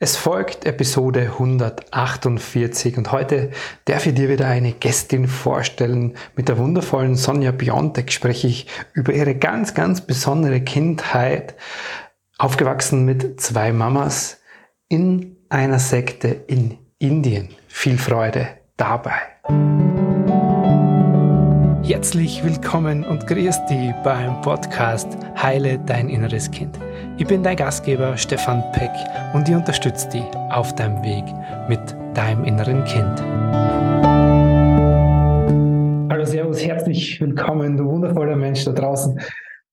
Es folgt Episode 148 und heute darf ich dir wieder eine Gästin vorstellen. Mit der wundervollen Sonja Biontek spreche ich über ihre ganz, ganz besondere Kindheit. Aufgewachsen mit zwei Mamas in einer Sekte in Indien. Viel Freude dabei. Herzlich willkommen und grüß dich beim Podcast Heile dein inneres Kind. Ich bin dein Gastgeber Stefan Peck und ich unterstütze dich auf deinem Weg mit deinem inneren Kind. Hallo, Servus, herzlich willkommen, du wundervoller Mensch da draußen.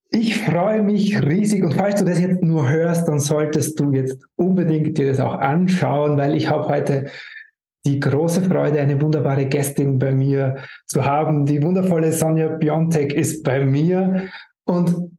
Ich freue mich riesig und falls du das jetzt nur hörst, dann solltest du jetzt unbedingt dir das auch anschauen, weil ich habe heute die große Freude, eine wunderbare Gästin bei mir zu haben. Die wundervolle Sonja Biontek ist bei mir und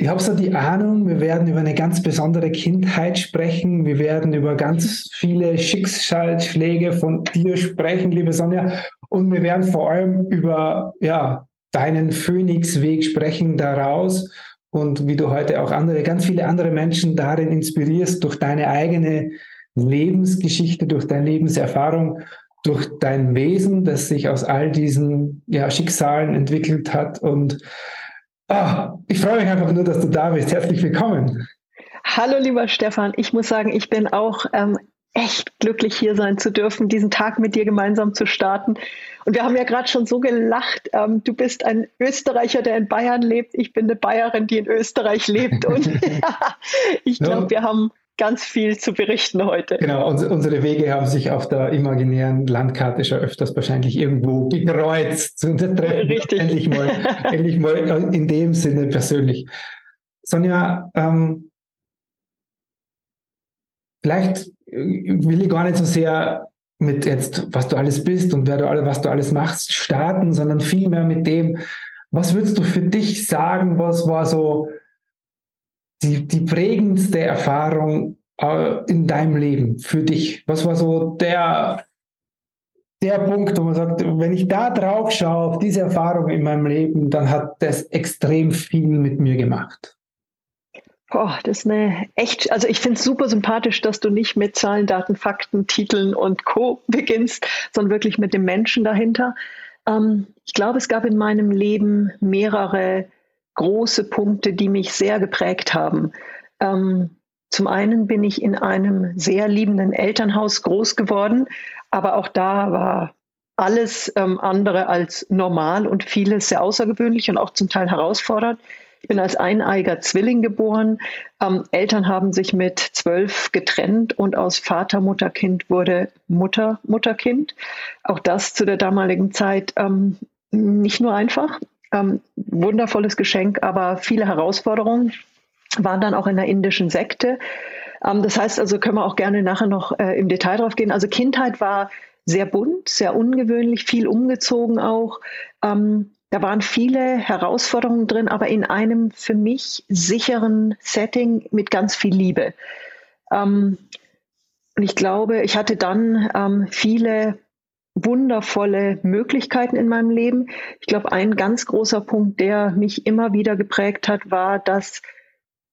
ich habe so die Ahnung, wir werden über eine ganz besondere Kindheit sprechen. Wir werden über ganz viele Schicksalsschläge von dir sprechen, liebe Sonja. Und wir werden vor allem über ja, deinen Phönixweg sprechen daraus und wie du heute auch andere, ganz viele andere Menschen darin inspirierst durch deine eigene Lebensgeschichte, durch deine Lebenserfahrung, durch dein Wesen, das sich aus all diesen ja, Schicksalen entwickelt hat. Und oh, ich freue mich einfach nur, dass du da bist. Herzlich willkommen. Hallo, lieber Stefan. Ich muss sagen, ich bin auch ähm, echt glücklich, hier sein zu dürfen, diesen Tag mit dir gemeinsam zu starten. Und wir haben ja gerade schon so gelacht. Ähm, du bist ein Österreicher, der in Bayern lebt. Ich bin eine Bayerin, die in Österreich lebt. Und ich glaube, wir haben ganz viel zu berichten heute. Genau, unsere Wege haben sich auf der imaginären Landkarte schon öfters wahrscheinlich irgendwo gekreuzt. Und Richtig. Endlich mal, endlich mal in dem Sinne persönlich. Sonja, ähm, vielleicht äh, will ich gar nicht so sehr mit jetzt, was du alles bist und wer du was du alles machst, starten, sondern vielmehr mit dem, was würdest du für dich sagen, was war so die, die prägendste Erfahrung äh, in deinem Leben für dich? Was war so der, der Punkt, wo man sagt, wenn ich da drauf schaue, auf diese Erfahrung in meinem Leben, dann hat das extrem viel mit mir gemacht? Boah, das ist eine echt, also ich finde es super sympathisch, dass du nicht mit Zahlen, Daten, Fakten, Titeln und Co. beginnst, sondern wirklich mit dem Menschen dahinter. Ähm, ich glaube, es gab in meinem Leben mehrere große Punkte, die mich sehr geprägt haben. Ähm, zum einen bin ich in einem sehr liebenden Elternhaus groß geworden, aber auch da war alles ähm, andere als normal und vieles sehr außergewöhnlich und auch zum Teil herausfordernd. Ich bin als eineiger Zwilling geboren. Ähm, Eltern haben sich mit zwölf getrennt und aus Vater, Mutter, Kind wurde Mutter, Mutter, Kind. Auch das zu der damaligen Zeit ähm, nicht nur einfach. Ähm, wundervolles Geschenk, aber viele Herausforderungen waren dann auch in der indischen Sekte. Ähm, das heißt also, können wir auch gerne nachher noch äh, im Detail drauf gehen. Also Kindheit war sehr bunt, sehr ungewöhnlich, viel umgezogen auch. Ähm, da waren viele Herausforderungen drin, aber in einem für mich sicheren Setting mit ganz viel Liebe. Ähm, und ich glaube, ich hatte dann ähm, viele wundervolle Möglichkeiten in meinem Leben. Ich glaube, ein ganz großer Punkt, der mich immer wieder geprägt hat, war das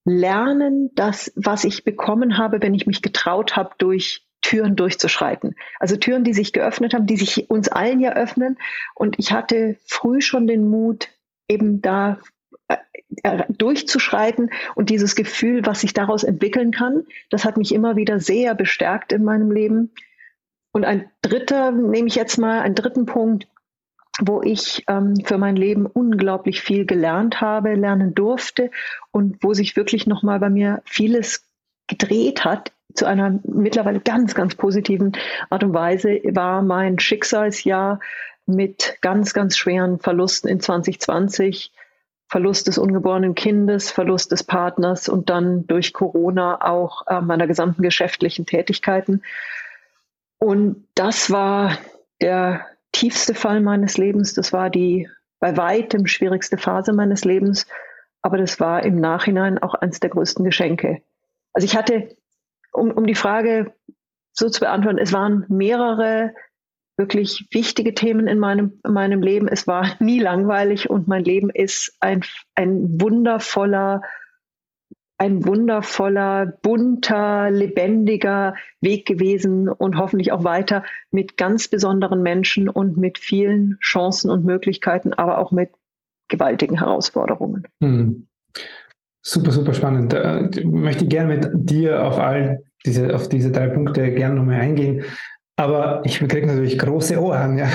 Lernen, das, was ich bekommen habe, wenn ich mich getraut habe, durch Türen durchzuschreiten. Also Türen, die sich geöffnet haben, die sich uns allen ja öffnen. Und ich hatte früh schon den Mut, eben da äh, durchzuschreiten und dieses Gefühl, was sich daraus entwickeln kann, das hat mich immer wieder sehr bestärkt in meinem Leben. Und ein dritter, nehme ich jetzt mal einen dritten Punkt, wo ich ähm, für mein Leben unglaublich viel gelernt habe, lernen durfte und wo sich wirklich nochmal bei mir vieles gedreht hat zu einer mittlerweile ganz, ganz positiven Art und Weise, war mein Schicksalsjahr mit ganz, ganz schweren Verlusten in 2020. Verlust des ungeborenen Kindes, Verlust des Partners und dann durch Corona auch äh, meiner gesamten geschäftlichen Tätigkeiten. Und das war der tiefste Fall meines Lebens. Das war die bei weitem schwierigste Phase meines Lebens. Aber das war im Nachhinein auch eines der größten Geschenke. Also ich hatte, um, um die Frage so zu beantworten, es waren mehrere wirklich wichtige Themen in meinem, in meinem Leben. Es war nie langweilig und mein Leben ist ein, ein wundervoller ein wundervoller, bunter, lebendiger Weg gewesen und hoffentlich auch weiter mit ganz besonderen Menschen und mit vielen Chancen und Möglichkeiten, aber auch mit gewaltigen Herausforderungen. Hm. Super, super spannend. Möchte ich gerne mit dir auf all diese, auf diese drei Punkte gerne nochmal eingehen. Aber ich kriege natürlich große Ohren. Ja.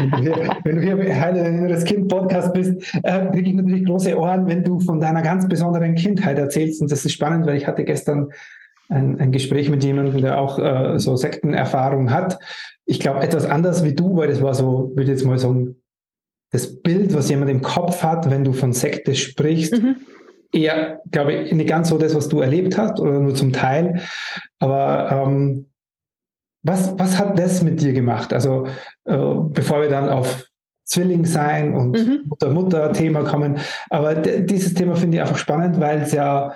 wenn, du hier, hier bei das Kind Podcast bist, äh, kriege ich natürlich große Ohren, wenn du von deiner ganz besonderen Kindheit erzählst. Und das ist spannend, weil ich hatte gestern ein, ein Gespräch mit jemandem, der auch äh, so Sektenerfahrung hat. Ich glaube, etwas anders wie du, weil das war so, würde jetzt mal sagen, das Bild, was jemand im Kopf hat, wenn du von Sekte sprichst. Mhm. Eher, glaube ich, nicht ganz so das, was du erlebt hast oder nur zum Teil. Aber ähm, was, was hat das mit dir gemacht? Also äh, bevor wir dann auf Zwilling sein und mhm. Mutter-Mutter-Thema kommen. Aber dieses Thema finde ich einfach spannend, weil es ja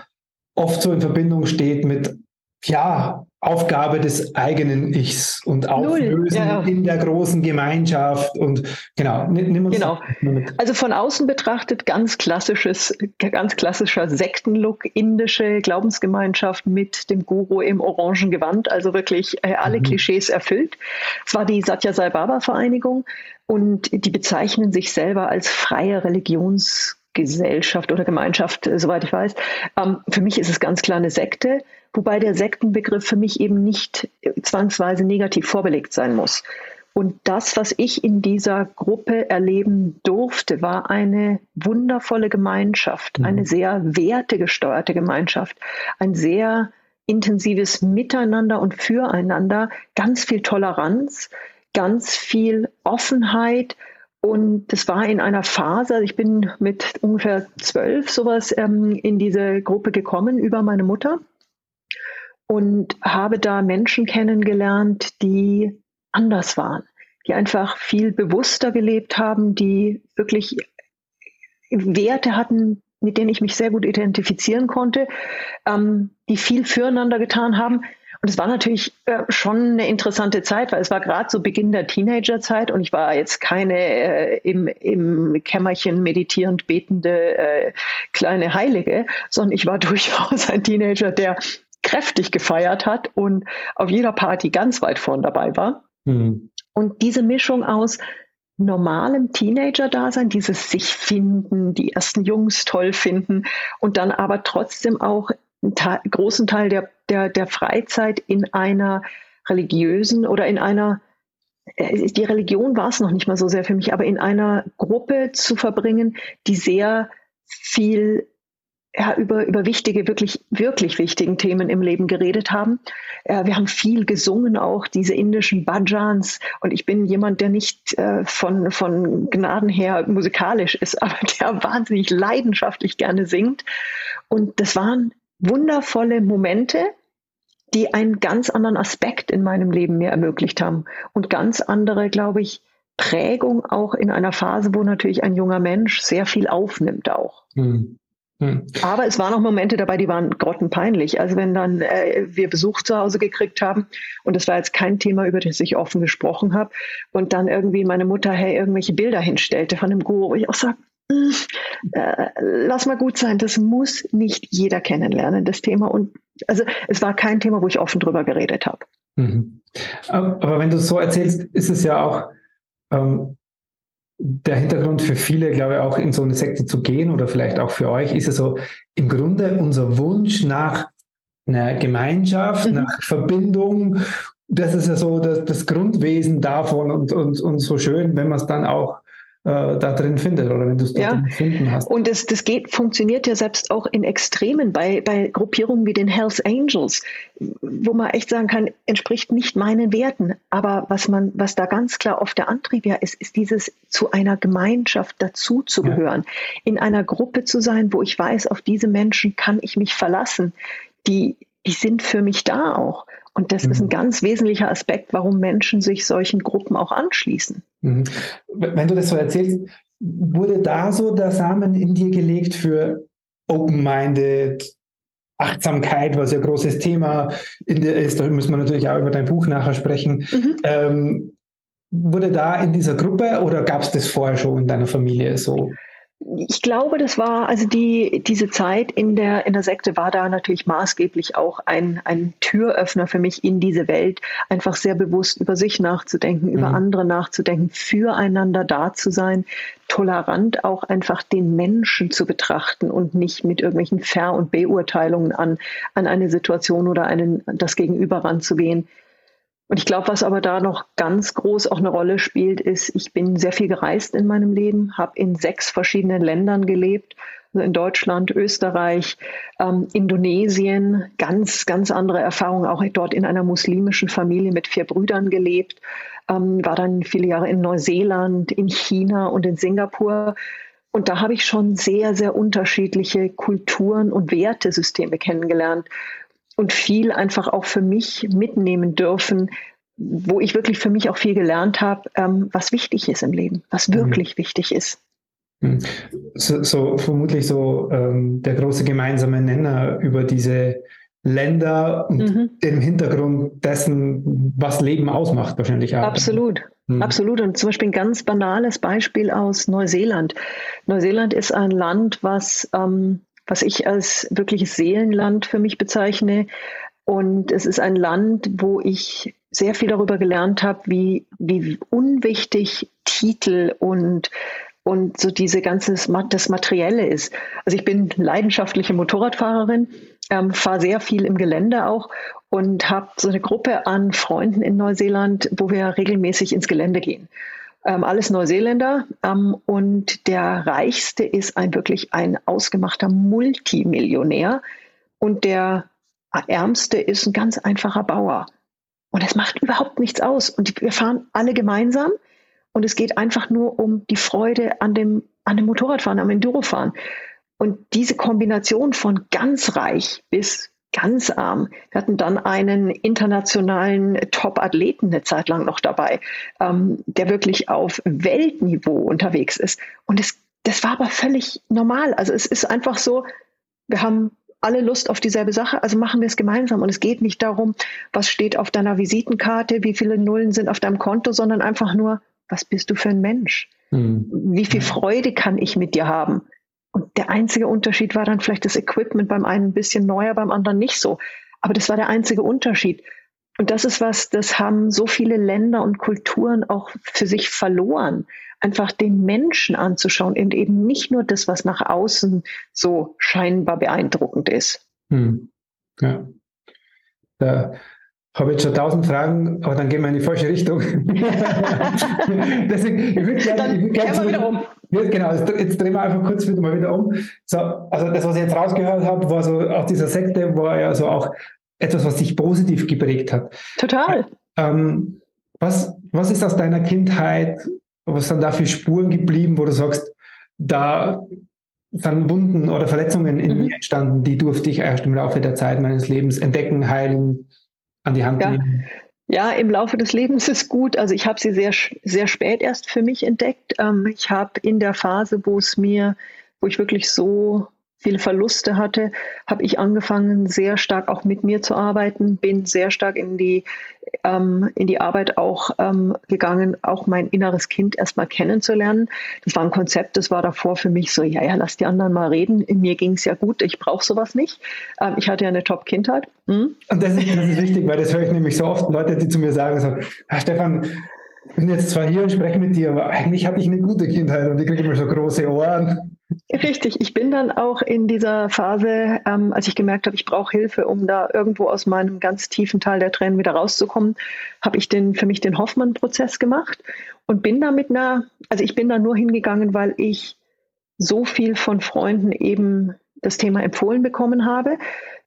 oft so in Verbindung steht mit, ja, Aufgabe des eigenen Ichs und Auflösen ja, in der großen Gemeinschaft und genau, nimm uns genau. mit. Also von außen betrachtet ganz klassisches, ganz klassischer Sektenlook, indische Glaubensgemeinschaft mit dem Guru im orangen Gewand, also wirklich äh, alle mhm. Klischees erfüllt. Es war die Satya Sai Baba Vereinigung und die bezeichnen sich selber als freie Religions Gesellschaft oder Gemeinschaft, äh, soweit ich weiß. Ähm, für mich ist es ganz klar eine Sekte, wobei der Sektenbegriff für mich eben nicht äh, zwangsweise negativ vorbelegt sein muss. Und das, was ich in dieser Gruppe erleben durfte, war eine wundervolle Gemeinschaft, mhm. eine sehr wertegesteuerte Gemeinschaft, ein sehr intensives Miteinander und Füreinander, ganz viel Toleranz, ganz viel Offenheit, und das war in einer Phase, also ich bin mit ungefähr zwölf sowas ähm, in diese Gruppe gekommen über meine Mutter und habe da Menschen kennengelernt, die anders waren, die einfach viel bewusster gelebt haben, die wirklich Werte hatten, mit denen ich mich sehr gut identifizieren konnte, ähm, die viel füreinander getan haben, und es war natürlich äh, schon eine interessante Zeit, weil es war gerade so Beginn der Teenagerzeit und ich war jetzt keine äh, im, im Kämmerchen meditierend betende äh, kleine Heilige, sondern ich war durchaus ein Teenager, der kräftig gefeiert hat und auf jeder Party ganz weit vorn dabei war. Mhm. Und diese Mischung aus normalem Teenager-Dasein, dieses sich finden, die ersten Jungs toll finden und dann aber trotzdem auch einen großen Teil der der, der Freizeit in einer religiösen oder in einer, äh, die Religion war es noch nicht mal so sehr für mich, aber in einer Gruppe zu verbringen, die sehr viel ja, über, über wichtige, wirklich, wirklich wichtigen Themen im Leben geredet haben. Äh, wir haben viel gesungen, auch diese indischen Bhajans. Und ich bin jemand, der nicht äh, von, von Gnaden her musikalisch ist, aber der wahnsinnig leidenschaftlich gerne singt. Und das waren wundervolle Momente, die einen ganz anderen Aspekt in meinem Leben mir ermöglicht haben und ganz andere, glaube ich, Prägung auch in einer Phase, wo natürlich ein junger Mensch sehr viel aufnimmt auch. Hm. Hm. Aber es waren auch Momente dabei, die waren grottenpeinlich. Also wenn dann äh, wir Besuch zu Hause gekriegt haben und es war jetzt kein Thema, über das ich offen gesprochen habe und dann irgendwie meine Mutter hey irgendwelche Bilder hinstellte von dem Guru, wo ich auch sage, hm, äh, lass mal gut sein, das muss nicht jeder kennenlernen, das Thema. Und also es war kein Thema, wo ich offen drüber geredet habe. Mhm. Aber wenn du so erzählst, ist es ja auch ähm, der Hintergrund für viele, glaube ich, auch in so eine Sekte zu gehen oder vielleicht auch für euch, ist es so im Grunde unser Wunsch nach einer Gemeinschaft, mhm. nach Verbindung. Das ist ja so das, das Grundwesen davon und, und, und so schön, wenn man es dann auch da drin findet oder wenn du es ja. gefunden hast. Und das, das geht, funktioniert ja selbst auch in Extremen bei, bei Gruppierungen wie den Hells Angels, wo man echt sagen kann, entspricht nicht meinen Werten. Aber was man, was da ganz klar oft der Antrieb ja ist, ist dieses zu einer Gemeinschaft dazu zu gehören, ja. in einer Gruppe zu sein, wo ich weiß, auf diese Menschen kann ich mich verlassen. Die, die sind für mich da auch. Und das mhm. ist ein mhm. ganz wesentlicher Aspekt, warum Menschen sich solchen Gruppen auch anschließen. Mhm. Wenn du das so erzählst, wurde da so der Samen in dir gelegt für Open-Minded, Achtsamkeit, was ja ein großes Thema in der ist, da müssen wir natürlich auch über dein Buch nachher sprechen. Mhm. Ähm, wurde da in dieser Gruppe oder gab es das vorher schon in deiner Familie so? Ich glaube, das war, also die, diese Zeit in der, in der Sekte war da natürlich maßgeblich auch ein, ein Türöffner für mich in diese Welt, einfach sehr bewusst über sich nachzudenken, mhm. über andere nachzudenken, füreinander da zu sein, tolerant auch einfach den Menschen zu betrachten und nicht mit irgendwelchen Ver- und Beurteilungen an, an eine Situation oder einen, das Gegenüber ranzugehen. Und ich glaube, was aber da noch ganz groß auch eine Rolle spielt, ist, ich bin sehr viel gereist in meinem Leben, habe in sechs verschiedenen Ländern gelebt, also in Deutschland, Österreich, ähm, Indonesien, ganz, ganz andere Erfahrungen, auch dort in einer muslimischen Familie mit vier Brüdern gelebt, ähm, war dann viele Jahre in Neuseeland, in China und in Singapur. Und da habe ich schon sehr, sehr unterschiedliche Kulturen und Wertesysteme kennengelernt und viel einfach auch für mich mitnehmen dürfen, wo ich wirklich für mich auch viel gelernt habe, ähm, was wichtig ist im Leben, was mhm. wirklich mhm. wichtig ist. Mhm. So, so vermutlich so ähm, der große gemeinsame Nenner über diese Länder und mhm. dem Hintergrund dessen, was Leben ausmacht, wahrscheinlich auch. Absolut. Mhm. Absolut. Und zum Beispiel ein ganz banales Beispiel aus Neuseeland. Neuseeland ist ein Land, was ähm, was ich als wirkliches Seelenland für mich bezeichne. Und es ist ein Land, wo ich sehr viel darüber gelernt habe, wie, wie unwichtig Titel und und so diese ganze das Materielle ist. Also ich bin leidenschaftliche Motorradfahrerin, ähm, fahre sehr viel im Gelände auch und habe so eine Gruppe an Freunden in Neuseeland, wo wir regelmäßig ins Gelände gehen ähm, alles Neuseeländer. Ähm, und der reichste ist ein wirklich ein ausgemachter Multimillionär. Und der ärmste ist ein ganz einfacher Bauer. Und es macht überhaupt nichts aus. Und wir fahren alle gemeinsam. Und es geht einfach nur um die Freude an dem, an dem Motorradfahren, am Endurofahren. Und diese Kombination von ganz reich bis ganz arm. Wir hatten dann einen internationalen Top-Athleten eine Zeit lang noch dabei, ähm, der wirklich auf Weltniveau unterwegs ist. Und es, das war aber völlig normal. Also es ist einfach so, wir haben alle Lust auf dieselbe Sache, also machen wir es gemeinsam. Und es geht nicht darum, was steht auf deiner Visitenkarte, wie viele Nullen sind auf deinem Konto, sondern einfach nur, was bist du für ein Mensch? Hm. Wie viel Freude kann ich mit dir haben? Und der einzige Unterschied war dann vielleicht das Equipment beim einen ein bisschen neuer, beim anderen nicht so. Aber das war der einzige Unterschied. Und das ist was, das haben so viele Länder und Kulturen auch für sich verloren. Einfach den Menschen anzuschauen und eben nicht nur das, was nach außen so scheinbar beeindruckend ist. Hm. Ja. Habe jetzt schon tausend Fragen, aber dann gehen wir in die falsche Richtung. Deswegen, ich würde gerne, würd gerne wieder um. Genau, jetzt, jetzt, drehen wir einfach kurz wieder mal wieder um. So, also das, was ich jetzt rausgehört habe, war so aus dieser Sekte, war ja so auch etwas, was dich positiv geprägt hat. Total. Ähm, was, was ist aus deiner Kindheit, was sind da für Spuren geblieben, wo du sagst, da sind Wunden oder Verletzungen in mhm. mir entstanden, die durfte ich erst im Laufe der Zeit meines Lebens entdecken, heilen, an die Hand ja. nehmen? Ja, im Laufe des Lebens ist gut. Also ich habe sie sehr, sehr spät erst für mich entdeckt. Ähm, ich habe in der Phase, wo es mir, wo ich wirklich so viele Verluste hatte, habe ich angefangen, sehr stark auch mit mir zu arbeiten, bin sehr stark in die, ähm, in die Arbeit auch ähm, gegangen, auch mein inneres Kind erstmal kennenzulernen. Das war ein Konzept, das war davor für mich so, ja, ja, lass die anderen mal reden. In mir ging es ja gut, ich brauche sowas nicht. Ähm, ich hatte ja eine Top-Kindheit. Hm? Und das ist, das ist wichtig, weil das höre ich nämlich so oft, Leute, die zu mir sagen, so, ah, Stefan, ich bin jetzt zwar hier und spreche mit dir, aber eigentlich hatte ich eine gute Kindheit und ich kriege immer so große Ohren. Richtig, ich bin dann auch in dieser Phase, ähm, als ich gemerkt habe, ich brauche Hilfe, um da irgendwo aus meinem ganz tiefen Teil der Tränen wieder rauszukommen, habe ich den, für mich den Hoffmann-Prozess gemacht und bin da mit einer, also ich bin da nur hingegangen, weil ich so viel von Freunden eben das Thema empfohlen bekommen habe.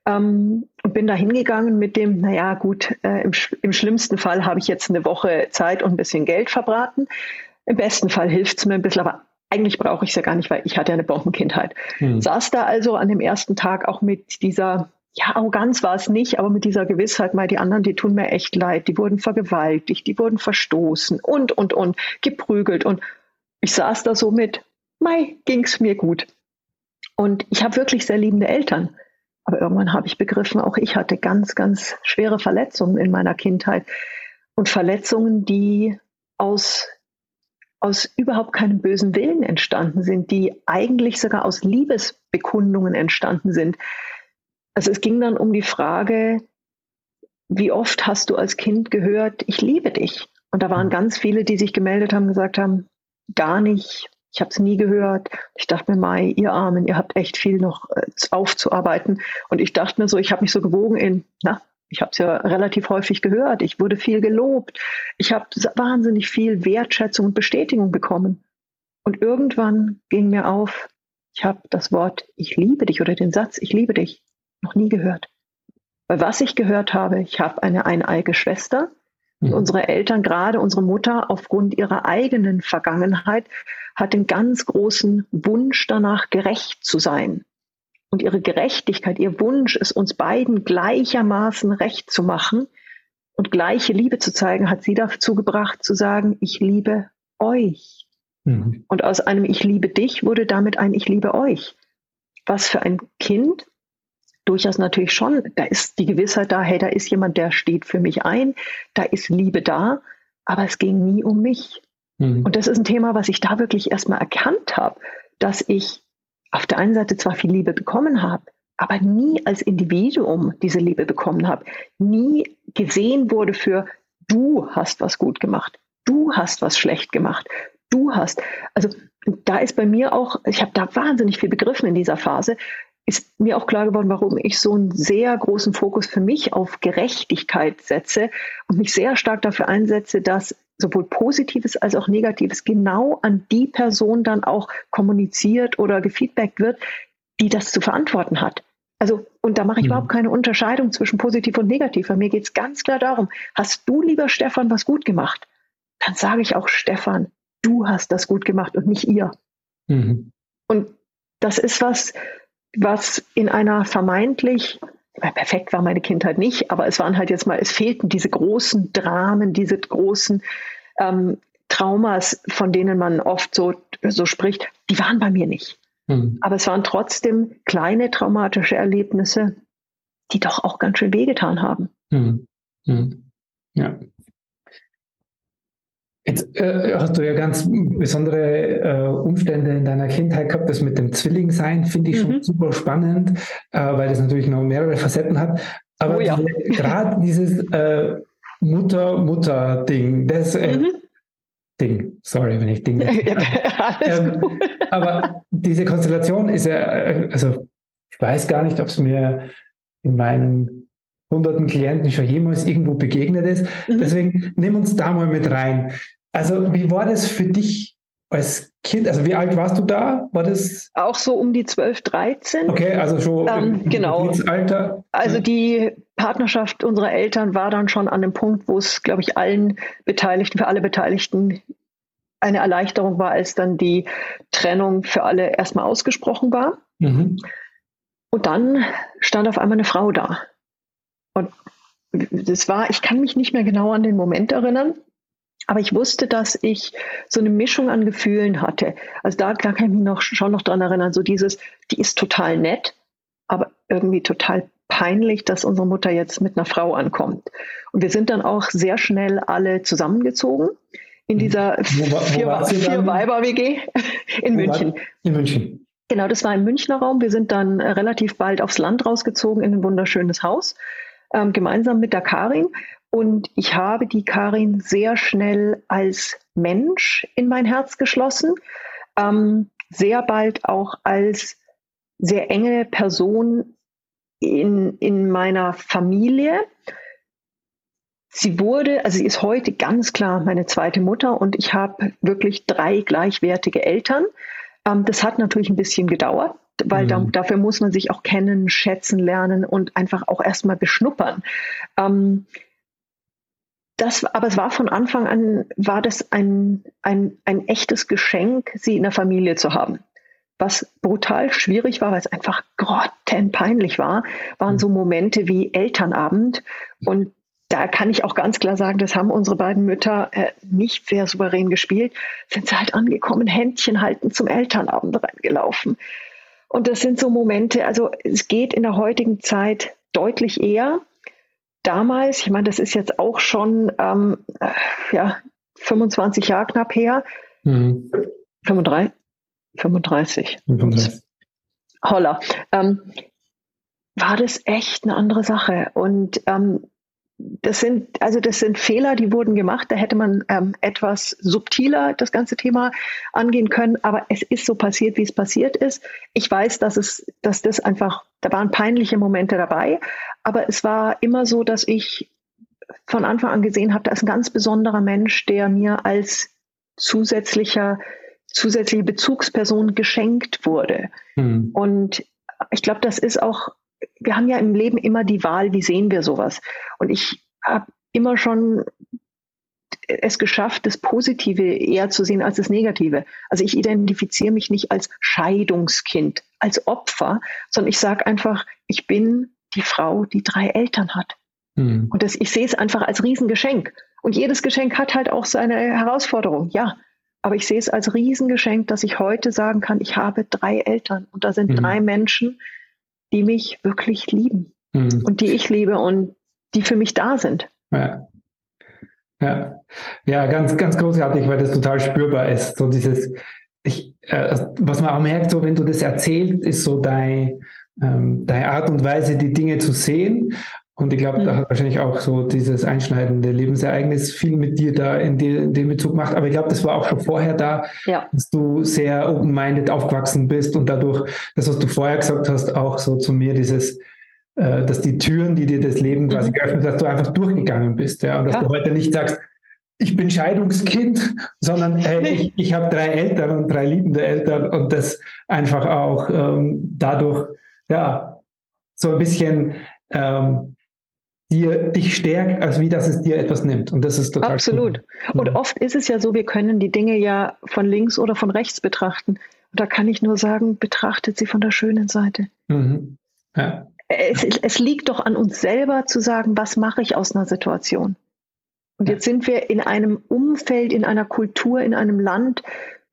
Ähm, und bin da hingegangen mit dem, naja, gut, äh, im, im schlimmsten Fall habe ich jetzt eine Woche Zeit und ein bisschen Geld verbraten. Im besten Fall hilft es mir ein bisschen, aber eigentlich brauche ich es ja gar nicht, weil ich hatte ja eine Bombenkindheit. Hm. Saß da also an dem ersten Tag auch mit dieser, ja, Arroganz war es nicht, aber mit dieser Gewissheit, mal die anderen, die tun mir echt leid, die wurden vergewaltigt, die wurden verstoßen und, und, und, geprügelt. Und ich saß da so mit, Mai, es mir gut. Und ich habe wirklich sehr liebende Eltern. Aber irgendwann habe ich begriffen, auch ich hatte ganz, ganz schwere Verletzungen in meiner Kindheit. Und Verletzungen, die aus aus überhaupt keinem bösen Willen entstanden sind, die eigentlich sogar aus Liebesbekundungen entstanden sind. Also es ging dann um die Frage, wie oft hast du als Kind gehört, ich liebe dich? Und da waren ganz viele, die sich gemeldet haben, gesagt haben, gar nicht, ich habe es nie gehört. Ich dachte mir, Mai, ihr Armen, ihr habt echt viel noch äh, aufzuarbeiten. Und ich dachte mir so, ich habe mich so gewogen in, na, ich habe es ja relativ häufig gehört. Ich wurde viel gelobt. Ich habe wahnsinnig viel Wertschätzung und Bestätigung bekommen. Und irgendwann ging mir auf, ich habe das Wort ich liebe dich oder den Satz ich liebe dich noch nie gehört. Weil was ich gehört habe, ich habe eine eineige Schwester. Mhm. Unsere Eltern, gerade unsere Mutter, aufgrund ihrer eigenen Vergangenheit, hat den ganz großen Wunsch danach, gerecht zu sein und ihre Gerechtigkeit, ihr Wunsch, es uns beiden gleichermaßen recht zu machen und gleiche Liebe zu zeigen, hat sie dazu gebracht zu sagen, ich liebe euch. Mhm. Und aus einem Ich liebe dich wurde damit ein Ich liebe euch. Was für ein Kind durchaus natürlich schon, da ist die Gewissheit da, hey, da ist jemand, der steht für mich ein, da ist Liebe da, aber es ging nie um mich. Mhm. Und das ist ein Thema, was ich da wirklich erstmal erkannt habe, dass ich auf der einen Seite zwar viel Liebe bekommen habe, aber nie als Individuum diese Liebe bekommen habe, nie gesehen wurde für du hast was gut gemacht, du hast was schlecht gemacht, du hast. Also da ist bei mir auch, ich habe da wahnsinnig viel begriffen in dieser Phase, ist mir auch klar geworden, warum ich so einen sehr großen Fokus für mich auf Gerechtigkeit setze und mich sehr stark dafür einsetze, dass sowohl Positives als auch Negatives genau an die Person dann auch kommuniziert oder gefeedbackt wird, die das zu verantworten hat. Also, und da mache ich mhm. überhaupt keine Unterscheidung zwischen positiv und negativ. Bei mir geht es ganz klar darum, hast du, lieber Stefan, was gut gemacht? Dann sage ich auch, Stefan, du hast das gut gemacht und nicht ihr. Mhm. Und das ist was, was in einer vermeintlich perfekt war meine Kindheit nicht, aber es waren halt jetzt mal, es fehlten diese großen Dramen, diese großen ähm, Traumas, von denen man oft so, so spricht, die waren bei mir nicht. Mhm. Aber es waren trotzdem kleine traumatische Erlebnisse, die doch auch ganz schön wehgetan haben. Mhm. Mhm. Ja. Jetzt äh, hast du ja ganz besondere äh, Umstände in deiner Kindheit gehabt. Das mit dem Zwillingsein finde ich mhm. schon super spannend, äh, weil das natürlich noch mehrere Facetten hat. Aber oh, ja. gerade dieses äh, Mutter-Mutter-Ding, das äh, mhm. Ding, sorry, wenn ich Ding. ähm, aber diese Konstellation ist ja, äh, also ich weiß gar nicht, ob es mir in meinen hunderten Klienten schon jemals irgendwo begegnet ist. Mhm. Deswegen nimm uns da mal mit rein. Also, wie war das für dich als Kind? Also, wie alt warst du da? War das? Auch so um die 12, 13. Okay, also schon ähm, im, genau. Alter. Also, die Partnerschaft unserer Eltern war dann schon an dem Punkt, wo es, glaube ich, allen Beteiligten, für alle Beteiligten eine Erleichterung war, als dann die Trennung für alle erstmal ausgesprochen war. Mhm. Und dann stand auf einmal eine Frau da. Und das war, ich kann mich nicht mehr genau an den Moment erinnern, aber ich wusste, dass ich so eine Mischung an Gefühlen hatte. Also da, da kann ich mich noch, schon noch dran erinnern, so dieses, die ist total nett, aber irgendwie total peinlich, dass unsere Mutter jetzt mit einer Frau ankommt. Und wir sind dann auch sehr schnell alle zusammengezogen in dieser wo, wo vier, in München. In München. Genau, das war im Münchner Raum. Wir sind dann relativ bald aufs Land rausgezogen in ein wunderschönes Haus ähm, gemeinsam mit der Karin. Und ich habe die Karin sehr schnell als Mensch in mein Herz geschlossen, ähm, sehr bald auch als sehr enge Person in, in meiner Familie. Sie wurde, also sie ist heute ganz klar meine zweite Mutter und ich habe wirklich drei gleichwertige Eltern. Ähm, das hat natürlich ein bisschen gedauert weil mhm. da, dafür muss man sich auch kennen, schätzen, lernen und einfach auch erstmal beschnuppern. Ähm, das, aber es war von Anfang an, war das ein, ein, ein echtes Geschenk, sie in der Familie zu haben. Was brutal schwierig war, weil es einfach grottenpeinlich war, waren so Momente wie Elternabend. Und da kann ich auch ganz klar sagen, das haben unsere beiden Mütter äh, nicht sehr souverän gespielt. Sind sie halt angekommen, Händchen halten zum Elternabend reingelaufen. Und das sind so Momente, also es geht in der heutigen Zeit deutlich eher. Damals, ich meine, das ist jetzt auch schon ähm, ja, 25 Jahre knapp her, Mhm. 35? 35. 35. Holla. Ähm, war das echt eine andere Sache. Und ähm, das sind, also das sind Fehler, die wurden gemacht. Da hätte man ähm, etwas subtiler das ganze Thema angehen können. Aber es ist so passiert, wie es passiert ist. Ich weiß, dass es, dass das einfach, da waren peinliche Momente dabei. Aber es war immer so, dass ich von Anfang an gesehen habe, da ist ein ganz besonderer Mensch, der mir als zusätzlicher, zusätzliche Bezugsperson geschenkt wurde. Mhm. Und ich glaube, das ist auch wir haben ja im Leben immer die Wahl, wie sehen wir sowas. Und ich habe immer schon es geschafft, das Positive eher zu sehen als das Negative. Also ich identifiziere mich nicht als Scheidungskind, als Opfer, sondern ich sage einfach, ich bin die Frau, die drei Eltern hat. Mhm. Und das, ich sehe es einfach als Riesengeschenk. Und jedes Geschenk hat halt auch seine Herausforderung, ja. Aber ich sehe es als Riesengeschenk, dass ich heute sagen kann, ich habe drei Eltern und da sind mhm. drei Menschen, die mich wirklich lieben mhm. und die ich liebe und die für mich da sind. Ja. Ja, ja ganz, ganz großartig, weil das total spürbar ist. So dieses, ich, äh, was man auch merkt, so wenn du das erzählst, ist so dein, ähm, deine Art und Weise, die Dinge zu sehen. Und ich glaube, mhm. da hat wahrscheinlich auch so dieses einschneidende Lebensereignis viel mit dir da in, die, in dem Bezug gemacht. Aber ich glaube, das war auch schon vorher da, ja. dass du sehr open-minded aufgewachsen bist und dadurch, das, was du vorher gesagt hast, auch so zu mir dieses, äh, dass die Türen, die dir das Leben quasi mhm. geöffnet, dass du einfach durchgegangen bist. Ja? Und dass ja. du heute nicht sagst, ich bin Scheidungskind, sondern hey, ich, ich habe drei Eltern und drei liebende Eltern und das einfach auch ähm, dadurch, ja, so ein bisschen ähm, dir, dich stärkt, als wie dass es dir etwas nimmt. Und das ist total Absolut. Cool. Und oft ist es ja so, wir können die Dinge ja von links oder von rechts betrachten. Und da kann ich nur sagen, betrachtet sie von der schönen Seite. Mhm. Ja. Es, es, liegt doch an uns selber zu sagen, was mache ich aus einer Situation. Und jetzt sind wir in einem Umfeld, in einer Kultur, in einem Land,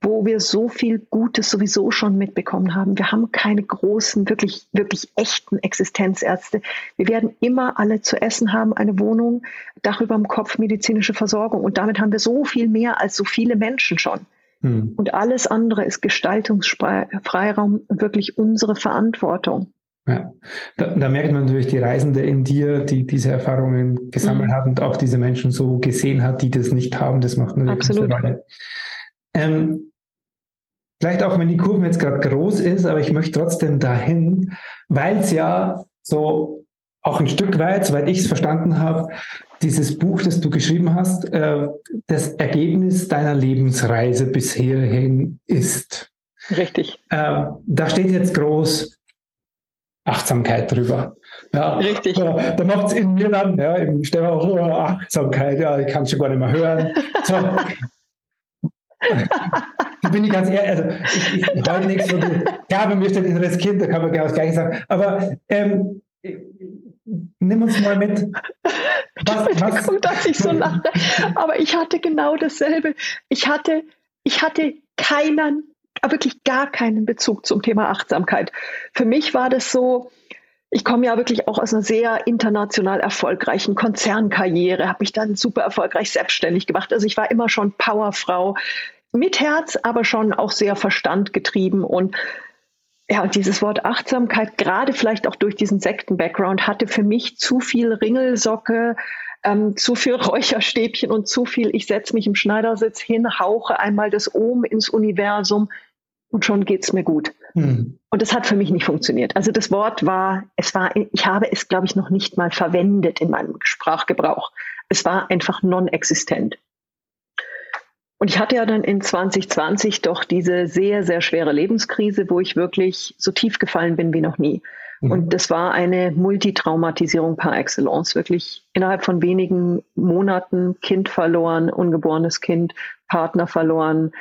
wo wir so viel Gutes sowieso schon mitbekommen haben. Wir haben keine großen, wirklich, wirklich echten Existenzärzte. Wir werden immer alle zu essen haben, eine Wohnung, Dach über dem Kopf, medizinische Versorgung. Und damit haben wir so viel mehr als so viele Menschen schon. Hm. Und alles andere ist Gestaltungsfreiraum, wirklich unsere Verantwortung. Ja, da, da, merkt man natürlich die Reisende in dir, die diese Erfahrungen gesammelt mhm. hat und auch diese Menschen so gesehen hat, die das nicht haben. Das macht eine Absolut. Rolle. Ähm, Vielleicht auch, wenn die Kurve jetzt gerade groß ist, aber ich möchte trotzdem dahin, weil es ja so auch ein Stück weit, soweit ich es verstanden habe, dieses Buch, das du geschrieben hast, äh, das Ergebnis deiner Lebensreise bis hierhin ist. Richtig. Äh, da steht jetzt groß Achtsamkeit drüber. Ja, Richtig. Da, da macht es in mir dann, ja, im Stelle auch oh, Achtsamkeit, ja, ich kann es schon gar nicht mehr hören. So, ich bin ich ganz ehrlich, also ich, ich, ich wollte nichts von dir. Ja, wenn mir steht inneres Kind, da kann man genau das Gleiche sagen. Aber ähm, nimm uns mal mit. Was, was? Gut, dass ich so lache. Aber ich hatte genau dasselbe. Ich hatte, ich hatte keinen, wirklich gar keinen Bezug zum Thema Achtsamkeit. Für mich war das so, ich komme ja wirklich auch aus einer sehr international erfolgreichen Konzernkarriere, habe mich dann super erfolgreich selbstständig gemacht. Also ich war immer schon Powerfrau mit Herz, aber schon auch sehr verstandgetrieben und ja, und dieses Wort Achtsamkeit, gerade vielleicht auch durch diesen Sekten-Background, hatte für mich zu viel Ringelsocke, ähm, zu viel Räucherstäbchen und zu viel, ich setze mich im Schneidersitz hin, hauche einmal das Ohm ins Universum und schon geht's mir gut. Hm. Und das hat für mich nicht funktioniert. Also das Wort war, es war, ich habe es, glaube ich, noch nicht mal verwendet in meinem Sprachgebrauch. Es war einfach non-existent. Und ich hatte ja dann in 2020 doch diese sehr, sehr schwere Lebenskrise, wo ich wirklich so tief gefallen bin wie noch nie. Mhm. Und das war eine Multitraumatisierung par excellence. Wirklich innerhalb von wenigen Monaten Kind verloren, ungeborenes Kind, Partner verloren,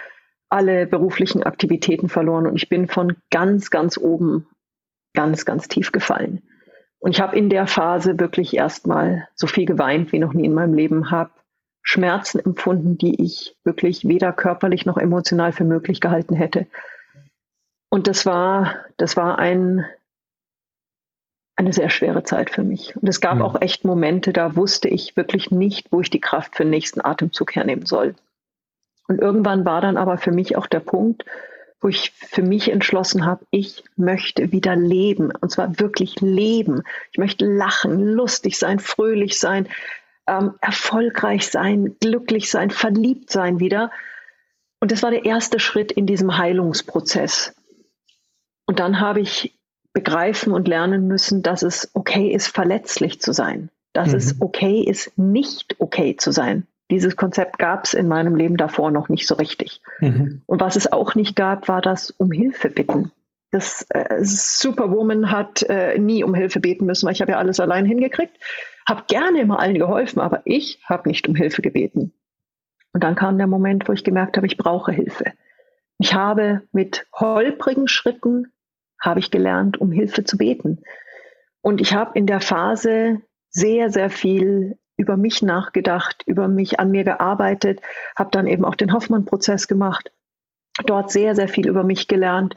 alle beruflichen Aktivitäten verloren und ich bin von ganz, ganz oben ganz, ganz tief gefallen. Und ich habe in der Phase wirklich erstmal so viel geweint wie noch nie in meinem Leben, habe Schmerzen empfunden, die ich wirklich weder körperlich noch emotional für möglich gehalten hätte. Und das war, das war ein, eine sehr schwere Zeit für mich. Und es gab mhm. auch echt Momente, da wusste ich wirklich nicht, wo ich die Kraft für den nächsten Atemzug hernehmen soll. Und irgendwann war dann aber für mich auch der Punkt, wo ich für mich entschlossen habe, ich möchte wieder leben. Und zwar wirklich leben. Ich möchte lachen, lustig sein, fröhlich sein, ähm, erfolgreich sein, glücklich sein, verliebt sein wieder. Und das war der erste Schritt in diesem Heilungsprozess. Und dann habe ich begreifen und lernen müssen, dass es okay ist, verletzlich zu sein. Dass mhm. es okay ist, nicht okay zu sein. Dieses Konzept gab es in meinem Leben davor noch nicht so richtig. Mhm. Und was es auch nicht gab, war das um Hilfe bitten. Das äh, Superwoman hat äh, nie um Hilfe beten müssen, weil ich habe ja alles allein hingekriegt, habe gerne immer allen geholfen, aber ich habe nicht um Hilfe gebeten. Und dann kam der Moment, wo ich gemerkt habe, ich brauche Hilfe. Ich habe mit holprigen Schritten habe ich gelernt, um Hilfe zu beten. Und ich habe in der Phase sehr, sehr viel über mich nachgedacht, über mich an mir gearbeitet, habe dann eben auch den Hoffmann-Prozess gemacht, dort sehr, sehr viel über mich gelernt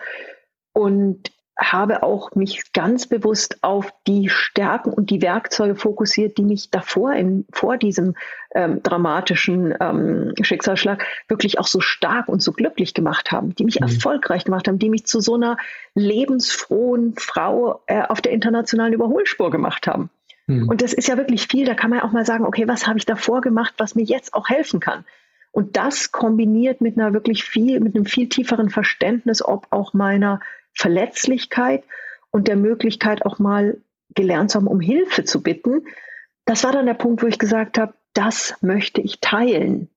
und habe auch mich ganz bewusst auf die Stärken und die Werkzeuge fokussiert, die mich davor in, vor diesem ähm, dramatischen ähm, Schicksalsschlag wirklich auch so stark und so glücklich gemacht haben, die mich mhm. erfolgreich gemacht haben, die mich zu so einer lebensfrohen Frau äh, auf der internationalen Überholspur gemacht haben. Mhm. Und das ist ja wirklich viel. Da kann man auch mal sagen, okay, was habe ich davor gemacht, was mir jetzt auch helfen kann? Und das kombiniert mit einer wirklich viel, mit einem viel tieferen Verständnis, ob auch meiner Verletzlichkeit und der Möglichkeit auch mal gelernt zu haben, um Hilfe zu bitten. Das war dann der Punkt, wo ich gesagt habe, das möchte ich teilen.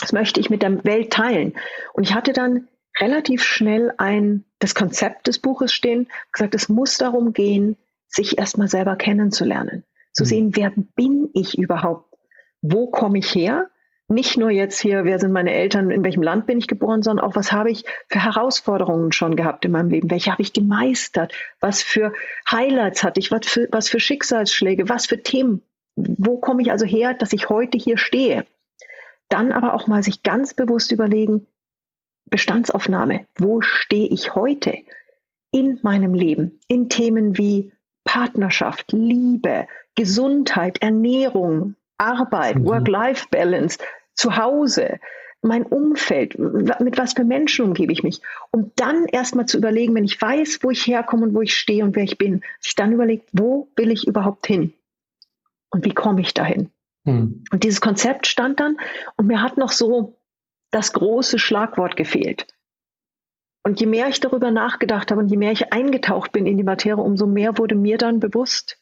Das möchte ich mit der Welt teilen. Und ich hatte dann relativ schnell ein, das Konzept des Buches stehen, gesagt, es muss darum gehen, sich erstmal selber kennenzulernen. Zu mhm. sehen, wer bin ich überhaupt? Wo komme ich her? Nicht nur jetzt hier, wer sind meine Eltern, in welchem Land bin ich geboren, sondern auch, was habe ich für Herausforderungen schon gehabt in meinem Leben, welche habe ich gemeistert, was für Highlights hatte ich, was für, was für Schicksalsschläge, was für Themen, wo komme ich also her, dass ich heute hier stehe. Dann aber auch mal sich ganz bewusst überlegen, Bestandsaufnahme, wo stehe ich heute in meinem Leben, in Themen wie Partnerschaft, Liebe, Gesundheit, Ernährung, Arbeit, mhm. Work-Life-Balance, zu Hause, mein Umfeld, mit was für Menschen umgebe ich mich, um dann erstmal zu überlegen, wenn ich weiß, wo ich herkomme und wo ich stehe und wer ich bin, sich dann überlegt, wo will ich überhaupt hin und wie komme ich dahin. Hm. Und dieses Konzept stand dann und mir hat noch so das große Schlagwort gefehlt. Und je mehr ich darüber nachgedacht habe und je mehr ich eingetaucht bin in die Materie, umso mehr wurde mir dann bewusst,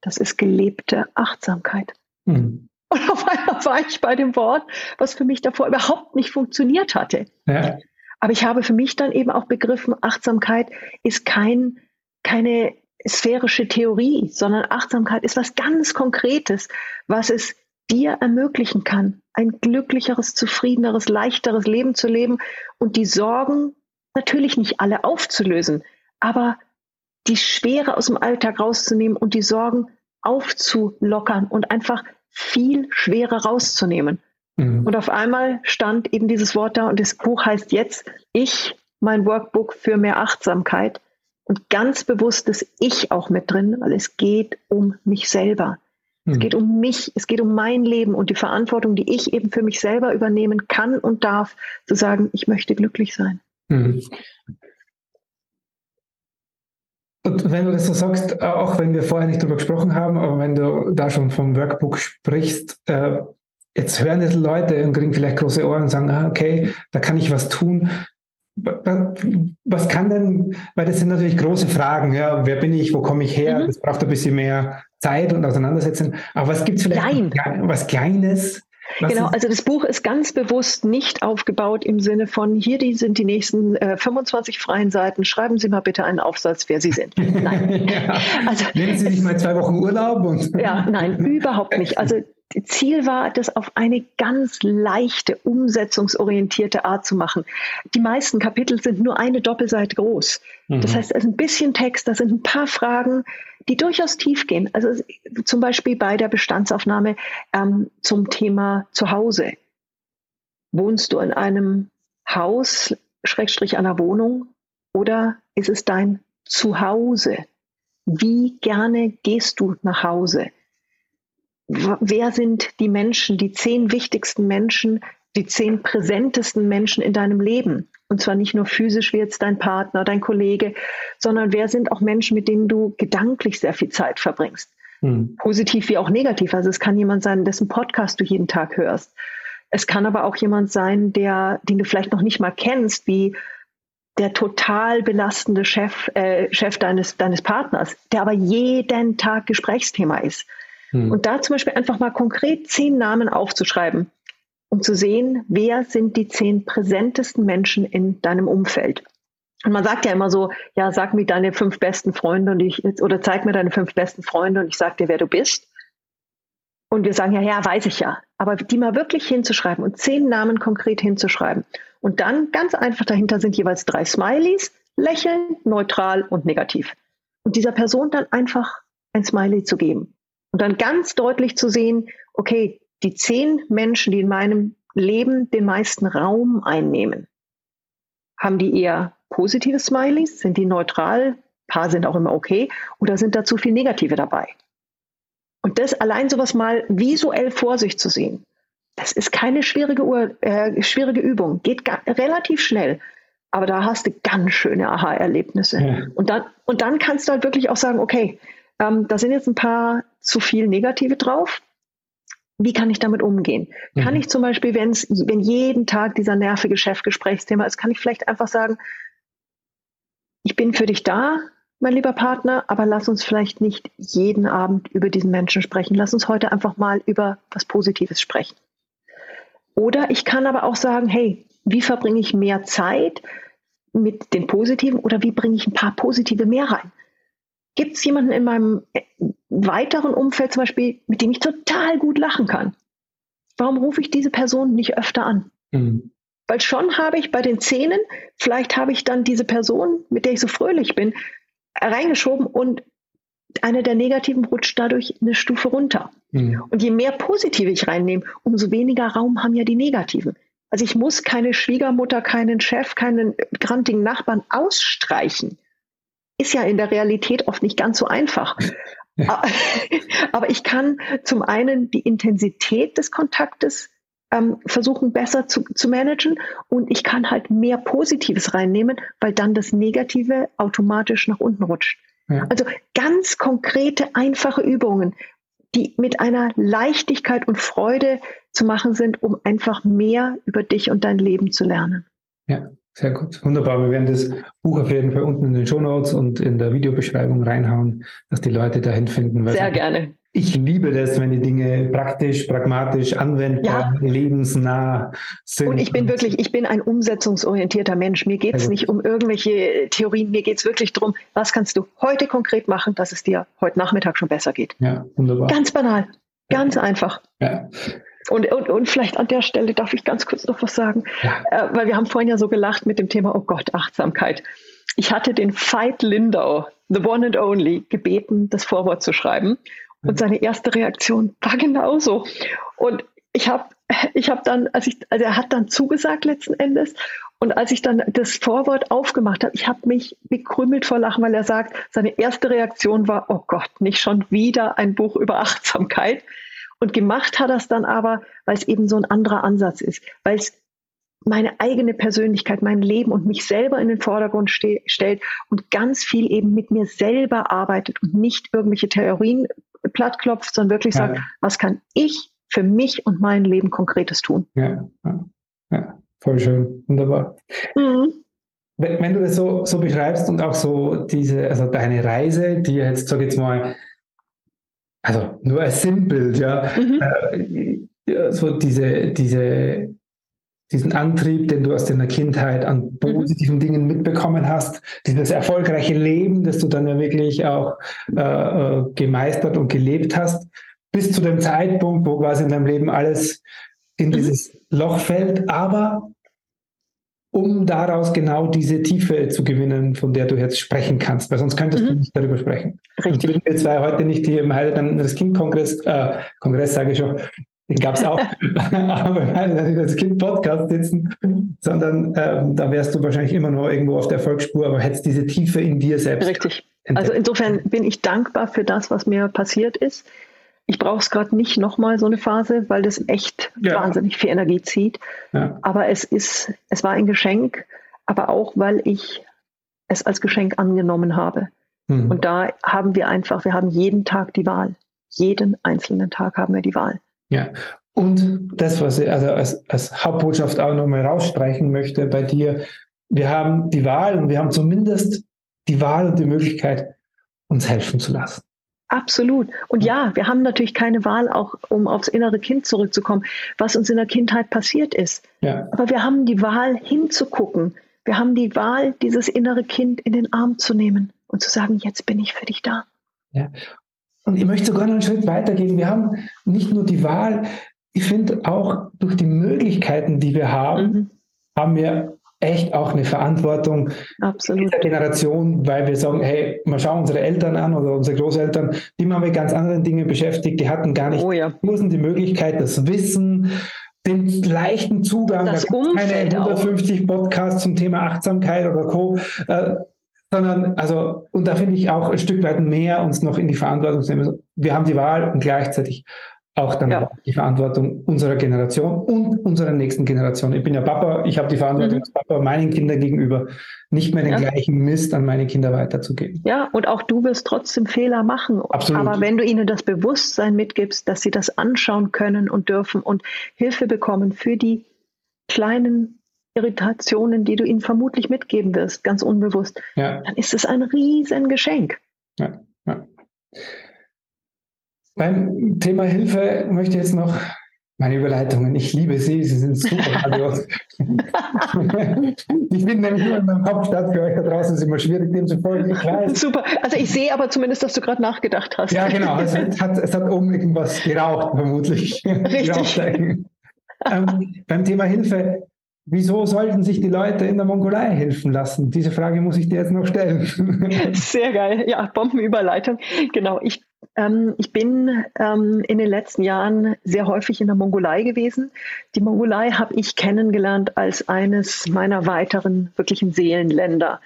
das ist gelebte Achtsamkeit. Hm. Und auf einmal war ich bei dem Wort, was für mich davor überhaupt nicht funktioniert hatte. Ja. Aber ich habe für mich dann eben auch begriffen, Achtsamkeit ist kein, keine sphärische Theorie, sondern Achtsamkeit ist was ganz Konkretes, was es dir ermöglichen kann, ein glücklicheres, zufriedeneres, leichteres Leben zu leben und die Sorgen natürlich nicht alle aufzulösen, aber die Schwere aus dem Alltag rauszunehmen und die Sorgen aufzulockern und einfach viel schwerer rauszunehmen. Mhm. Und auf einmal stand eben dieses Wort da und das Buch heißt jetzt Ich, mein Workbook für mehr Achtsamkeit und ganz bewusstes Ich auch mit drin, weil es geht um mich selber. Mhm. Es geht um mich, es geht um mein Leben und die Verantwortung, die ich eben für mich selber übernehmen kann und darf, zu sagen, ich möchte glücklich sein. Mhm. Und wenn du das so sagst, äh, auch wenn wir vorher nicht darüber gesprochen haben, aber wenn du da schon vom Workbook sprichst, äh, jetzt hören es Leute und kriegen vielleicht große Ohren und sagen, ah, okay, da kann ich was tun. Was kann denn, weil das sind natürlich große Fragen, ja, wer bin ich, wo komme ich her, mhm. das braucht ein bisschen mehr Zeit und Auseinandersetzen. Aber was gibt es vielleicht Klein. was Kleines, genau, also das Buch ist ganz bewusst nicht aufgebaut im Sinne von, hier die sind die nächsten äh, 25 freien Seiten, schreiben Sie mal bitte einen Aufsatz, wer Sie sind. Nein. ja. also, Nehmen Sie sich mal zwei Wochen Urlaub. Und ja, nein, überhaupt nicht. Also Ziel war, das auf eine ganz leichte, umsetzungsorientierte Art zu machen. Die meisten Kapitel sind nur eine Doppelseite groß. Mhm. Das heißt, es ist ein bisschen Text, da sind ein paar Fragen, die durchaus tief gehen. Also zum Beispiel bei der Bestandsaufnahme ähm, zum Thema Zuhause. Wohnst du in einem Haus, Schrägstrich einer Wohnung, oder ist es dein Zuhause? Wie gerne gehst du nach Hause? Wer sind die Menschen, die zehn wichtigsten Menschen die zehn präsentesten Menschen in deinem Leben. Und zwar nicht nur physisch wie jetzt dein Partner, dein Kollege, sondern wer sind auch Menschen, mit denen du gedanklich sehr viel Zeit verbringst. Hm. Positiv wie auch negativ. Also es kann jemand sein, dessen Podcast du jeden Tag hörst. Es kann aber auch jemand sein, der, den du vielleicht noch nicht mal kennst, wie der total belastende Chef, äh, Chef deines, deines Partners, der aber jeden Tag Gesprächsthema ist. Hm. Und da zum Beispiel einfach mal konkret zehn Namen aufzuschreiben, um zu sehen, wer sind die zehn präsentesten Menschen in deinem Umfeld. Und man sagt ja immer so, ja, sag mir deine fünf besten Freunde und ich, oder zeig mir deine fünf besten Freunde und ich sag dir, wer du bist. Und wir sagen ja, ja, weiß ich ja. Aber die mal wirklich hinzuschreiben und zehn Namen konkret hinzuschreiben. Und dann ganz einfach dahinter sind jeweils drei Smileys, lächeln, neutral und negativ. Und dieser Person dann einfach ein Smiley zu geben. Und dann ganz deutlich zu sehen, okay, die zehn Menschen, die in meinem Leben den meisten Raum einnehmen, haben die eher positive Smileys? Sind die neutral? Ein paar sind auch immer okay. Oder sind da zu viel Negative dabei? Und das allein sowas mal visuell vor sich zu sehen, das ist keine schwierige, Ur äh, schwierige Übung. Geht relativ schnell. Aber da hast du ganz schöne Aha-Erlebnisse. Ja. Und, dann, und dann kannst du halt wirklich auch sagen, okay, ähm, da sind jetzt ein paar zu viel Negative drauf. Wie kann ich damit umgehen? Mhm. Kann ich zum Beispiel, wenn's, wenn jeden Tag dieser nervige Chefgesprächsthema ist, kann ich vielleicht einfach sagen, ich bin für dich da, mein lieber Partner, aber lass uns vielleicht nicht jeden Abend über diesen Menschen sprechen. Lass uns heute einfach mal über was Positives sprechen. Oder ich kann aber auch sagen, hey, wie verbringe ich mehr Zeit mit den Positiven oder wie bringe ich ein paar Positive mehr rein? Gibt es jemanden in meinem äh, weiteren Umfeld zum Beispiel, mit dem ich total gut lachen kann? Warum rufe ich diese Person nicht öfter an? Mhm. Weil schon habe ich bei den Zähnen, vielleicht habe ich dann diese Person, mit der ich so fröhlich bin, reingeschoben und eine der Negativen rutscht dadurch eine Stufe runter. Mhm. Und je mehr Positive ich reinnehme, umso weniger Raum haben ja die Negativen. Also ich muss keine Schwiegermutter, keinen Chef, keinen grantigen Nachbarn ausstreichen. Ist ja in der Realität oft nicht ganz so einfach. Aber ich kann zum einen die Intensität des Kontaktes ähm, versuchen besser zu, zu managen und ich kann halt mehr Positives reinnehmen, weil dann das Negative automatisch nach unten rutscht. Ja. Also ganz konkrete, einfache Übungen, die mit einer Leichtigkeit und Freude zu machen sind, um einfach mehr über dich und dein Leben zu lernen. Ja, sehr gut. Wunderbar. Wir werden das Buch auf jeden Fall unten in den Show Notes und in der Videobeschreibung reinhauen, dass die Leute dahin finden. Sehr gerne. Ich liebe das, wenn die Dinge praktisch, pragmatisch, anwendbar, ja. lebensnah sind. Und ich bin wirklich, ich bin ein umsetzungsorientierter Mensch. Mir geht es nicht um irgendwelche Theorien, mir geht es wirklich darum, was kannst du heute konkret machen, dass es dir heute Nachmittag schon besser geht. Ja, wunderbar. Ganz banal, ganz ja. einfach. Ja. Und, und, und vielleicht an der Stelle darf ich ganz kurz noch was sagen, ja. äh, weil wir haben vorhin ja so gelacht mit dem Thema, oh Gott, Achtsamkeit. Ich hatte den Veit Lindau, the one and only, gebeten, das Vorwort zu schreiben. Und seine erste Reaktion war genauso. Und ich habe ich hab dann, als ich, also er hat dann zugesagt letzten Endes. Und als ich dann das Vorwort aufgemacht habe, ich habe mich bekrümmelt vor Lachen, weil er sagt, seine erste Reaktion war, oh Gott, nicht schon wieder ein Buch über Achtsamkeit. Und gemacht hat er es dann aber, weil es eben so ein anderer Ansatz ist, weil es meine eigene Persönlichkeit, mein Leben und mich selber in den Vordergrund ste stellt und ganz viel eben mit mir selber arbeitet und nicht irgendwelche Theorien platt klopft, sondern wirklich ja. sagt, was kann ich für mich und mein Leben Konkretes tun? Ja, ja, ja. voll schön, wunderbar. Mhm. Wenn, wenn, du das so, so beschreibst und auch so diese, also deine Reise, die jetzt, sag ich jetzt mal, also nur als Sinnbild, ja, mhm. äh, so diese, diese diesen Antrieb, den du aus deiner Kindheit an mhm. positiven mhm. Dingen mitbekommen hast, dieses erfolgreiche Leben, das du dann ja wirklich auch äh, äh, gemeistert und gelebt hast, bis zu dem Zeitpunkt, wo quasi in deinem Leben alles in mhm. dieses Loch fällt, aber um daraus genau diese Tiefe zu gewinnen, von der du jetzt sprechen kannst, weil sonst könntest mhm. du nicht darüber sprechen. Richtig. Sonst würden wir zwei heute nicht hier im Heidelberg das Kind-Kongress, äh, Kongress sage ich schon, den gab es auch, aber wir als Kind Podcast sitzen, sondern ähm, da wärst du wahrscheinlich immer noch irgendwo auf der Erfolgsspur, aber hättest diese Tiefe in dir selbst. Richtig. Entdeckt. Also insofern bin ich dankbar für das, was mir passiert ist. Ich brauche es gerade nicht nochmal so eine Phase, weil das echt ja. wahnsinnig viel Energie zieht. Ja. Aber es ist, es war ein Geschenk, aber auch, weil ich es als Geschenk angenommen habe. Mhm. Und da haben wir einfach, wir haben jeden Tag die Wahl. Jeden einzelnen Tag haben wir die Wahl. Ja. Und das, was ich also als, als Hauptbotschaft auch nochmal rausstreichen möchte bei dir, wir haben die Wahl und wir haben zumindest die Wahl und die Möglichkeit, uns helfen zu lassen. Absolut. Und ja, wir haben natürlich keine Wahl, auch um aufs innere Kind zurückzukommen, was uns in der Kindheit passiert ist. Ja. Aber wir haben die Wahl, hinzugucken. Wir haben die Wahl, dieses innere Kind in den Arm zu nehmen und zu sagen, jetzt bin ich für dich da. Ja. Und ich möchte sogar noch einen Schritt weitergehen. Wir haben nicht nur die Wahl, ich finde auch durch die Möglichkeiten, die wir haben, mhm. haben wir echt auch eine Verantwortung Absolut. dieser Generation, weil wir sagen, hey, mal schauen unsere Eltern an oder unsere Großeltern, die waren mit ganz anderen Dingen beschäftigt, die hatten gar nicht oh ja. die Möglichkeit, das Wissen, den leichten Zugang, das da keine 150 auch. Podcasts zum Thema Achtsamkeit oder Co. Äh, sondern, also, und da finde ich auch ein Stück weit mehr uns noch in die Verantwortung zu nehmen. Wir haben die Wahl und gleichzeitig auch dann ja. die Verantwortung unserer Generation und unserer nächsten Generation. Ich bin ja Papa, ich habe die Verantwortung mhm. als Papa meinen Kindern gegenüber, nicht mehr den ja. gleichen Mist an meine Kinder weiterzugeben. Ja, und auch du wirst trotzdem Fehler machen. Absolut. Aber wenn du ihnen das Bewusstsein mitgibst, dass sie das anschauen können und dürfen und Hilfe bekommen für die kleinen Irritationen, die du ihnen vermutlich mitgeben wirst, ganz unbewusst, ja. dann ist es ein Riesengeschenk. Ja, ja. Beim Thema Hilfe möchte ich jetzt noch meine Überleitungen. Ich liebe sie, sie sind super. Also, ich bin nämlich nur in meinem Kopf statt. Für euch da draußen ist immer schwierig, dem zu folgen. Ich weiß. Super. Also ich sehe aber zumindest, dass du gerade nachgedacht hast. Ja, genau. Es hat, es hat oben irgendwas geraucht, vermutlich. Richtig. ähm, beim Thema Hilfe Wieso sollten sich die Leute in der Mongolei helfen lassen? Diese Frage muss ich dir jetzt noch stellen. Sehr geil. Ja, Bombenüberleitung. Genau. Ich, ähm, ich bin ähm, in den letzten Jahren sehr häufig in der Mongolei gewesen. Die Mongolei habe ich kennengelernt als eines meiner weiteren wirklichen Seelenländer.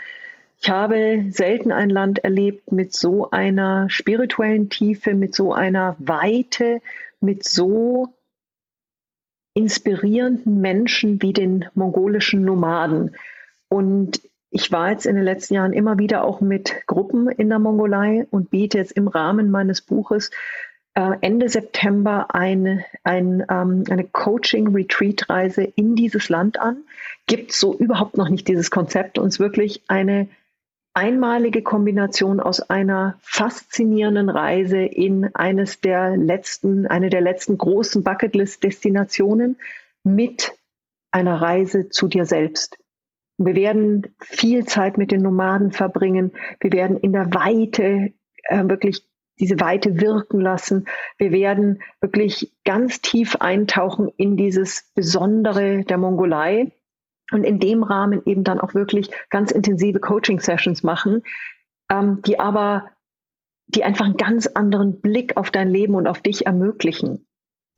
Ich habe selten ein Land erlebt mit so einer spirituellen Tiefe, mit so einer Weite, mit so inspirierenden Menschen wie den mongolischen Nomaden. Und ich war jetzt in den letzten Jahren immer wieder auch mit Gruppen in der Mongolei und biete jetzt im Rahmen meines Buches äh, Ende September eine, ein, ähm, eine Coaching-Retreat-Reise in dieses Land an. Gibt so überhaupt noch nicht dieses Konzept, uns wirklich eine einmalige Kombination aus einer faszinierenden Reise in eines der letzten, eine der letzten großen Bucketlist-Destinationen mit einer Reise zu dir selbst. Wir werden viel Zeit mit den Nomaden verbringen. Wir werden in der Weite äh, wirklich diese Weite wirken lassen. Wir werden wirklich ganz tief eintauchen in dieses Besondere der Mongolei und in dem Rahmen eben dann auch wirklich ganz intensive Coaching-Sessions machen, ähm, die aber, die einfach einen ganz anderen Blick auf dein Leben und auf dich ermöglichen.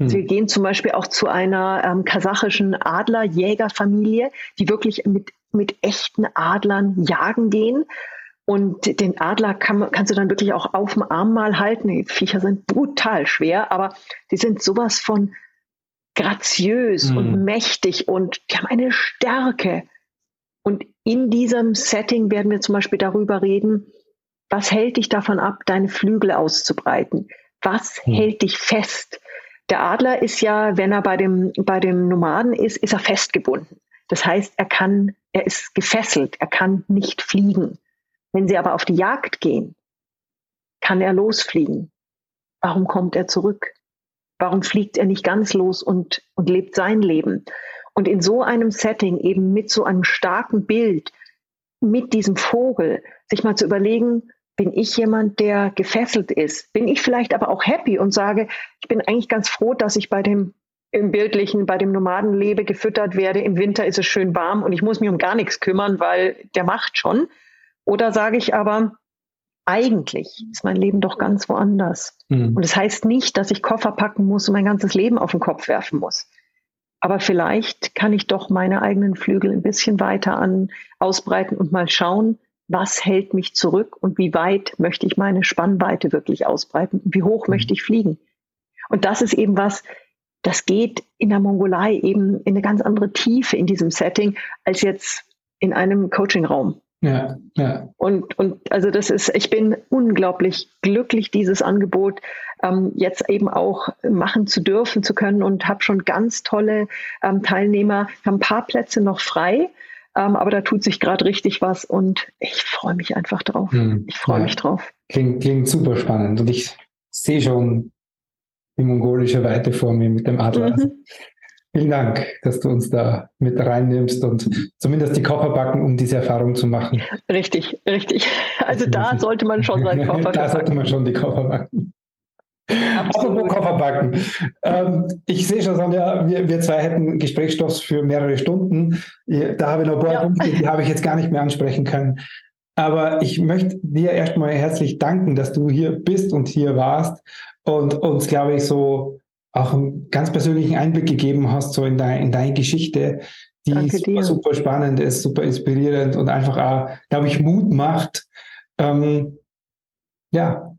Also wir gehen zum Beispiel auch zu einer ähm, kasachischen Adlerjägerfamilie, die wirklich mit, mit echten Adlern jagen gehen. Und den Adler kann, kannst du dann wirklich auch auf dem Arm mal halten. Die Viecher sind brutal schwer, aber die sind sowas von graziös mhm. und mächtig und die haben eine Stärke. Und in diesem Setting werden wir zum Beispiel darüber reden, was hält dich davon ab, deine Flügel auszubreiten? Was mhm. hält dich fest? Der Adler ist ja, wenn er bei dem, bei dem Nomaden ist, ist er festgebunden. Das heißt, er kann, er ist gefesselt, er kann nicht fliegen. Wenn sie aber auf die Jagd gehen, kann er losfliegen. Warum kommt er zurück? Warum fliegt er nicht ganz los und, und lebt sein Leben? Und in so einem Setting, eben mit so einem starken Bild, mit diesem Vogel, sich mal zu überlegen, bin ich jemand, der gefesselt ist? Bin ich vielleicht aber auch happy und sage, ich bin eigentlich ganz froh, dass ich bei dem im Bildlichen, bei dem Nomaden lebe, gefüttert werde. Im Winter ist es schön warm und ich muss mich um gar nichts kümmern, weil der macht schon. Oder sage ich aber, eigentlich ist mein Leben doch ganz woanders. Mhm. Und das heißt nicht, dass ich Koffer packen muss und mein ganzes Leben auf den Kopf werfen muss. Aber vielleicht kann ich doch meine eigenen Flügel ein bisschen weiter an, ausbreiten und mal schauen, was hält mich zurück und wie weit möchte ich meine Spannweite wirklich ausbreiten und wie hoch mhm. möchte ich fliegen. Und das ist eben was, das geht in der Mongolei eben in eine ganz andere Tiefe in diesem Setting als jetzt in einem Coachingraum. Ja, ja. Und, und also das ist, ich bin unglaublich glücklich, dieses Angebot ähm, jetzt eben auch machen zu dürfen, zu können und habe schon ganz tolle ähm, Teilnehmer, haben ein paar Plätze noch frei, ähm, aber da tut sich gerade richtig was und ich freue mich einfach drauf. Hm, ich freue ja. mich drauf. Klingt, klingt super spannend und ich sehe schon die mongolische Weite vor mir mit dem Adler. Mhm. Vielen Dank, dass du uns da mit reinnimmst und zumindest die Koffer backen, um diese Erfahrung zu machen. Richtig, richtig. Also da sollte man schon seinen Koffer Da sollte man schon die Koffer backen. Apropos Koffer backen. Ähm, ich sehe schon, Sonja, wir, wir zwei hätten Gesprächsstoff für mehrere Stunden. Da habe ich noch ein paar ja. Punkte, die habe ich jetzt gar nicht mehr ansprechen können. Aber ich möchte dir erstmal herzlich danken, dass du hier bist und hier warst und uns, glaube ich, so auch einen ganz persönlichen Einblick gegeben hast, so in, dein, in deine Geschichte, die super, super, spannend ist, super inspirierend und einfach auch, glaube ich, Mut macht, ähm, ja,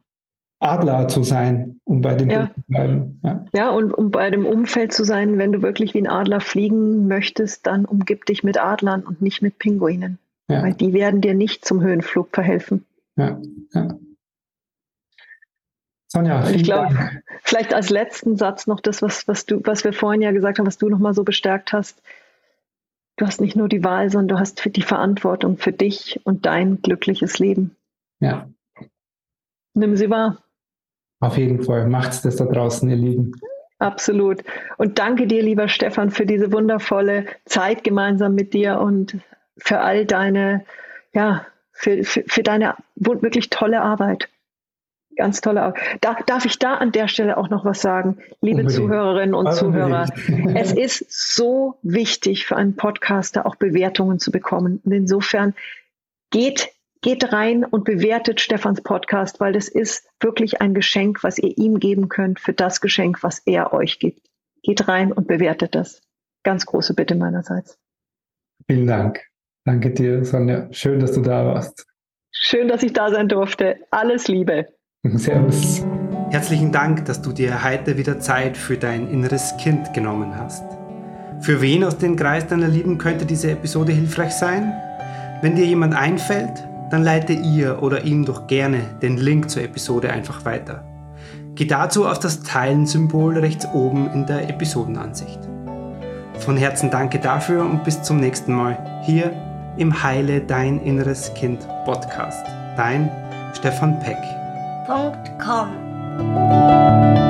Adler zu sein, um bei dem ja. zu bleiben. Ja. ja, und um bei dem Umfeld zu sein, wenn du wirklich wie ein Adler fliegen möchtest, dann umgib dich mit Adlern und nicht mit Pinguinen. Ja. Weil die werden dir nicht zum Höhenflug verhelfen. Ja, ja. Sonja, ich glaube, vielleicht als letzten Satz noch das, was, was, du, was wir vorhin ja gesagt haben, was du nochmal so bestärkt hast. Du hast nicht nur die Wahl, sondern du hast die Verantwortung für dich und dein glückliches Leben. Ja. Nimm sie wahr. Auf jeden Fall. Macht's das da draußen, ihr Lieben. Absolut. Und danke dir, lieber Stefan, für diese wundervolle Zeit gemeinsam mit dir und für all deine, ja, für, für, für deine wirklich tolle Arbeit. Ganz tolle Arbeit. Darf, darf ich da an der Stelle auch noch was sagen, liebe Unbedingt. Zuhörerinnen und also Zuhörer? es ist so wichtig für einen Podcaster auch Bewertungen zu bekommen. Und insofern geht geht rein und bewertet Stefans Podcast, weil das ist wirklich ein Geschenk, was ihr ihm geben könnt für das Geschenk, was er euch gibt. Geht rein und bewertet das. Ganz große Bitte meinerseits. Vielen Dank. Danke dir, Sonja. Schön, dass du da warst. Schön, dass ich da sein durfte. Alles Liebe. Servus. Herzlichen Dank, dass du dir heute wieder Zeit für dein inneres Kind genommen hast. Für wen aus dem Kreis deiner Lieben könnte diese Episode hilfreich sein? Wenn dir jemand einfällt, dann leite ihr oder ihm doch gerne den Link zur Episode einfach weiter. Geh dazu auf das Teilen-Symbol rechts oben in der Episodenansicht. Von Herzen danke dafür und bis zum nächsten Mal hier im Heile Dein Inneres Kind Podcast. Dein Stefan Peck. Com.